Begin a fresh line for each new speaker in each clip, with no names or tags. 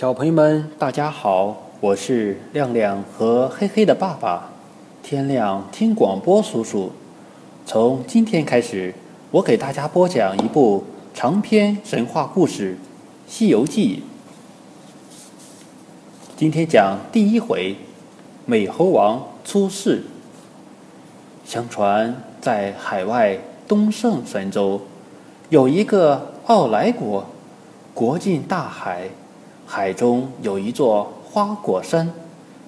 小朋友们，大家好，我是亮亮和黑黑的爸爸，天亮听广播叔叔。从今天开始，我给大家播讲一部长篇神话故事《西游记》。今天讲第一回，美猴王出世。相传，在海外东胜神州，有一个奥莱国，国境大海。海中有一座花果山，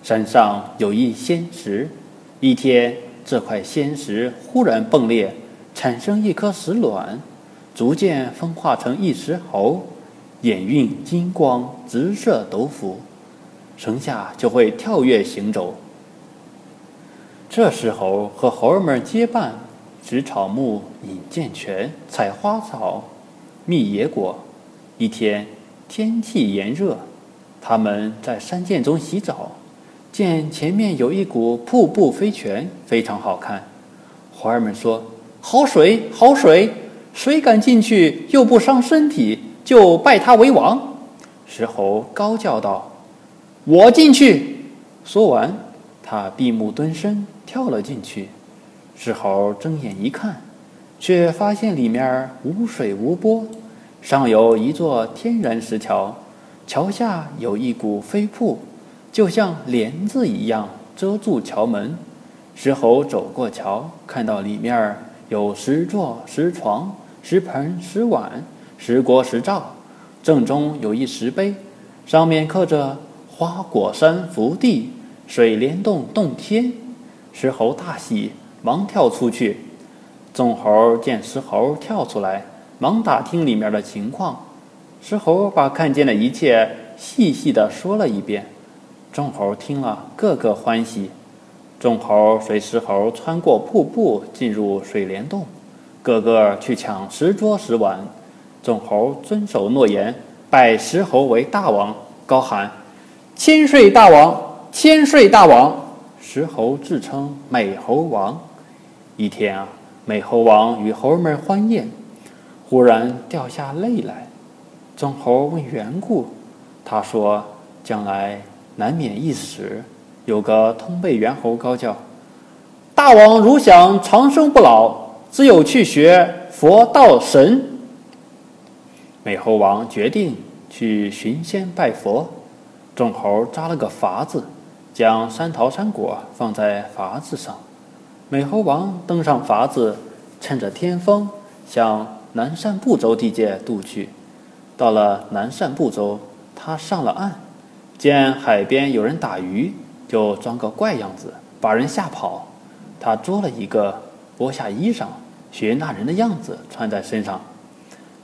山上有一仙石。一天，这块仙石忽然迸裂，产生一颗石卵，逐渐分化成一石猴，眼蕴金光，直射斗府，生下就会跳跃行走。这石猴和猴儿们结伴，植草木，饮涧泉，采花草，觅野果。一天。天气炎热，他们在山涧中洗澡，见前面有一股瀑布飞泉，非常好看。花儿们说：“好水，好水！谁敢进去又不伤身体，就拜他为王。”石猴高叫道：“我进去！”说完，他闭目蹲身，跳了进去。石猴睁眼一看，却发现里面无水无波。上有一座天然石桥，桥下有一股飞瀑，就像帘子一样遮住桥门。石猴走过桥，看到里面有石座、石床、石盆、石碗、石锅、石灶，正中有一石碑，上面刻着“花果山福地，水帘洞洞天”。石猴大喜，忙跳出去。众猴见石猴跳出来。忙打听里面的情况，石猴把看见的一切细细的说了一遍。众猴听了，个个欢喜。众猴随石猴穿过瀑布，进入水帘洞，个个去抢石桌石碗。众猴遵守诺言，拜石猴为大王，高喊：“千岁大王，千岁大王！”石猴自称美猴王。一天啊，美猴王与猴们欢宴。忽然掉下泪来，众猴问缘故，他说：“将来难免一死。”有个通背猿猴高叫：“大王如想长生不老，只有去学佛道神。”美猴王决定去寻仙拜佛。众猴扎了个筏子，将山桃山果放在筏子上。美猴王登上筏子，趁着天风向。南赡部洲地界渡去，到了南赡部洲，他上了岸，见海边有人打鱼，就装个怪样子，把人吓跑。他捉了一个，剥下衣裳，学那人的样子穿在身上。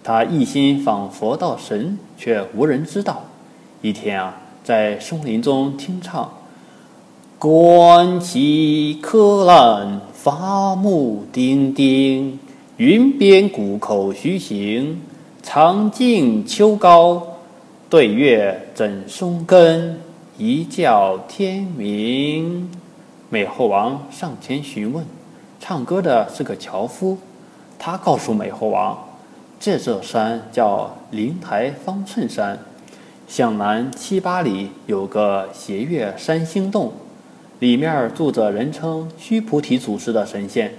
他一心仿佛道神，却无人知道。一天啊，在松林中听唱：“观其柯烂，伐木丁丁。”云边谷口徐行，长径秋高，对月枕松根，一觉天明。美猴王上前询问，唱歌的是个樵夫。他告诉美猴王，这座山叫灵台方寸山，向南七八里有个斜月山星洞，里面住着人称须菩提祖师的神仙。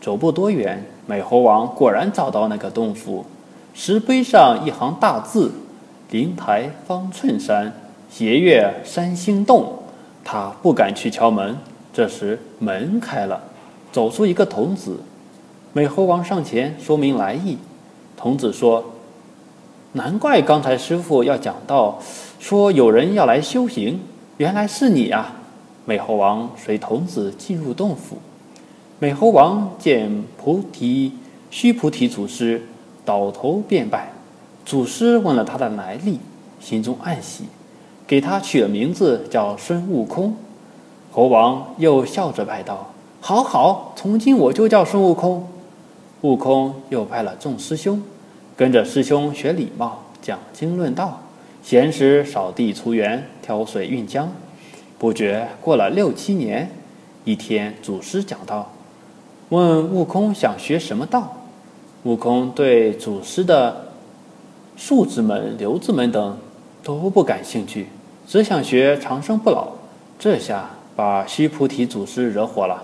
走不多远。美猴王果然找到那个洞府，石碑上一行大字：“灵台方寸山，斜月三星洞。”他不敢去敲门。这时门开了，走出一个童子。美猴王上前说明来意。童子说：“难怪刚才师傅要讲到，说有人要来修行，原来是你啊！”美猴王随童子进入洞府。美猴王见菩提须菩提祖师，倒头便拜。祖师问了他的来历，心中暗喜，给他取了名字叫孙悟空。猴王又笑着拜道：“好好，从今我就叫孙悟空。”悟空又拜了众师兄，跟着师兄学礼貌，讲经论道，闲时扫地除园，挑水运浆。不觉过了六七年，一天，祖师讲道。问悟空想学什么道？悟空对祖师的数字门、流字门等都不感兴趣，只想学长生不老。这下把须菩提祖师惹火了。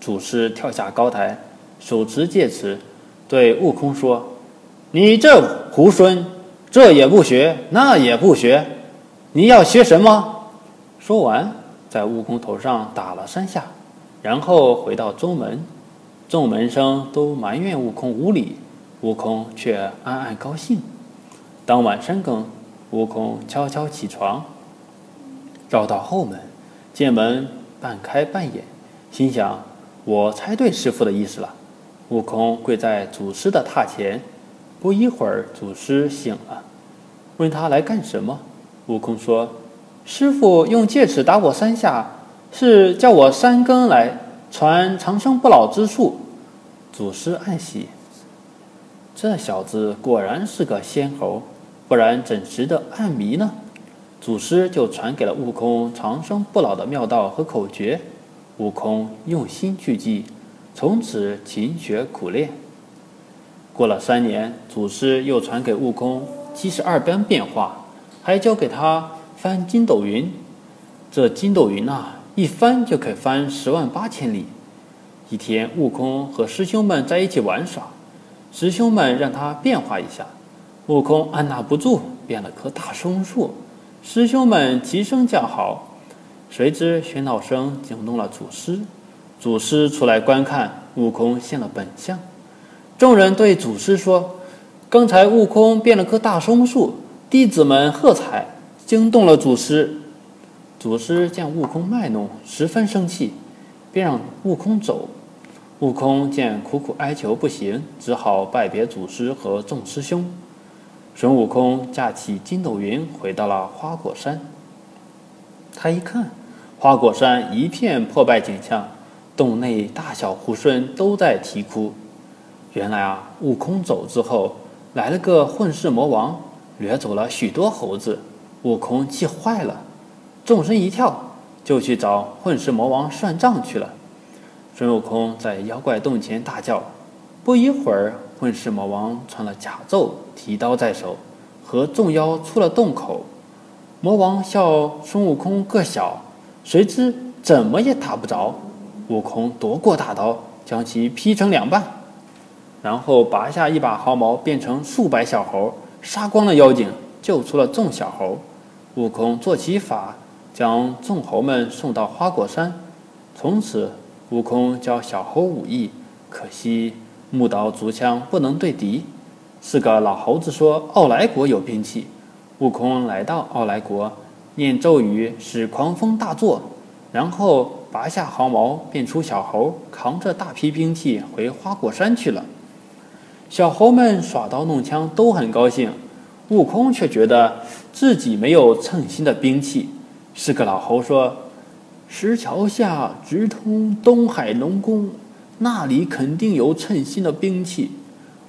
祖师跳下高台，手持戒尺，对悟空说：“你这猢狲，这也不学，那也不学，你要学什么？”说完，在悟空头上打了三下，然后回到宗门。众门生都埋怨悟空无礼，悟空却暗暗高兴。当晚深更，悟空悄悄起床，绕到后门，见门半开半掩，心想：“我猜对师傅的意思了。”悟空跪在祖师的榻前，不一会儿，祖师醒了，问他来干什么。悟空说：“师傅用戒尺打我三下，是叫我三更来传长生不老之术。”祖师暗喜，这小子果然是个仙猴。不然怎识得暗迷呢？祖师就传给了悟空长生不老的妙道和口诀。悟空用心去记，从此勤学苦练。过了三年，祖师又传给悟空七十二般变化，还教给他翻筋斗云。这筋斗云啊，一翻就可翻十万八千里。一天，悟空和师兄们在一起玩耍，师兄们让他变化一下。悟空按捺不住，变了棵大松树。师兄们齐声叫好，谁知喧闹声惊动了祖师。祖师出来观看，悟空现了本相。众人对祖师说：“刚才悟空变了棵大松树，弟子们喝彩，惊动了祖师。”祖师见悟空卖弄，十分生气，便让悟空走。悟空见苦苦哀求不行，只好拜别祖师和众师兄。孙悟空驾起筋斗云，回到了花果山。他一看，花果山一片破败景象，洞内大小猢狲都在啼哭。原来啊，悟空走之后，来了个混世魔王，掠走了许多猴子。悟空气坏了，纵身一跳，就去找混世魔王算账去了。孙悟空在妖怪洞前大叫，不一会儿。混世魔王穿了甲胄，提刀在手，和众妖出了洞口。魔王笑孙悟空个小，谁知怎么也打不着。悟空夺过大刀，将其劈成两半，然后拔下一把毫毛，变成数百小猴，杀光了妖精，救出了众小猴。悟空做起法，将众猴们送到花果山。从此，悟空教小猴武艺，可惜。木刀、竹枪不能对敌。四个老猴子说：“奥来国有兵器。”悟空来到奥来国，念咒语使狂风大作，然后拔下毫毛，变出小猴，扛着大批兵器回花果山去了。小猴们耍刀弄枪都很高兴，悟空却觉得自己没有称心的兵器。是个老猴说：“石桥下直通东海龙宫。”那里肯定有称心的兵器。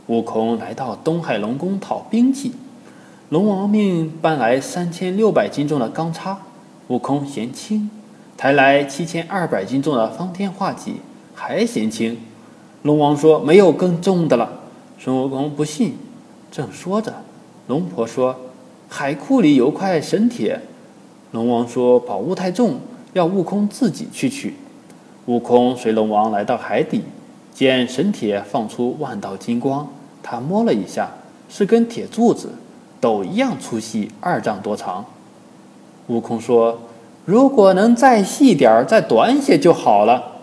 悟空来到东海龙宫讨兵器，龙王命搬来三千六百斤重的钢叉，悟空嫌轻；抬来七千二百斤重的方天画戟，还嫌轻。龙王说没有更重的了。孙悟空不信，正说着，龙婆说海库里有块神铁。龙王说宝物太重，要悟空自己去取。悟空随龙王来到海底，见神铁放出万道金光。他摸了一下，是根铁柱子，斗一样粗细，二丈多长。悟空说：“如果能再细点儿，再短些就好了。”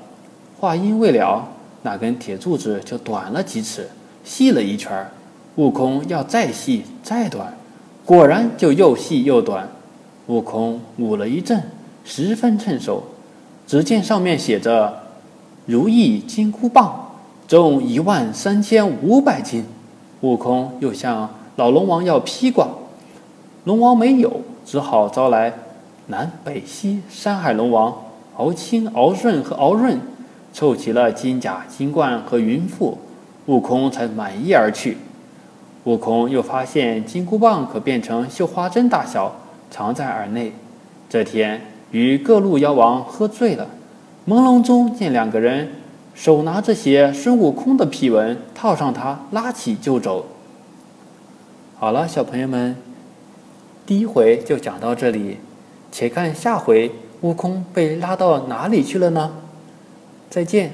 话音未了，那根铁柱子就短了几尺，细了一圈儿。悟空要再细再短，果然就又细又短。悟空舞了一阵，十分趁手。只见上面写着“如意金箍棒，重一万三千五百斤”。悟空又向老龙王要披挂，龙王没有，只好招来南北西山海龙王敖青、敖顺和敖润，凑齐了金甲、金冠和云覆，悟空才满意而去。悟空又发现金箍棒可变成绣花针大小，藏在耳内。这天。与各路妖王喝醉了，朦胧中见两个人手拿着写孙悟空的批文，套上他，拉起就走。好了，小朋友们，第一回就讲到这里，且看下回悟空被拉到哪里去了呢？再见。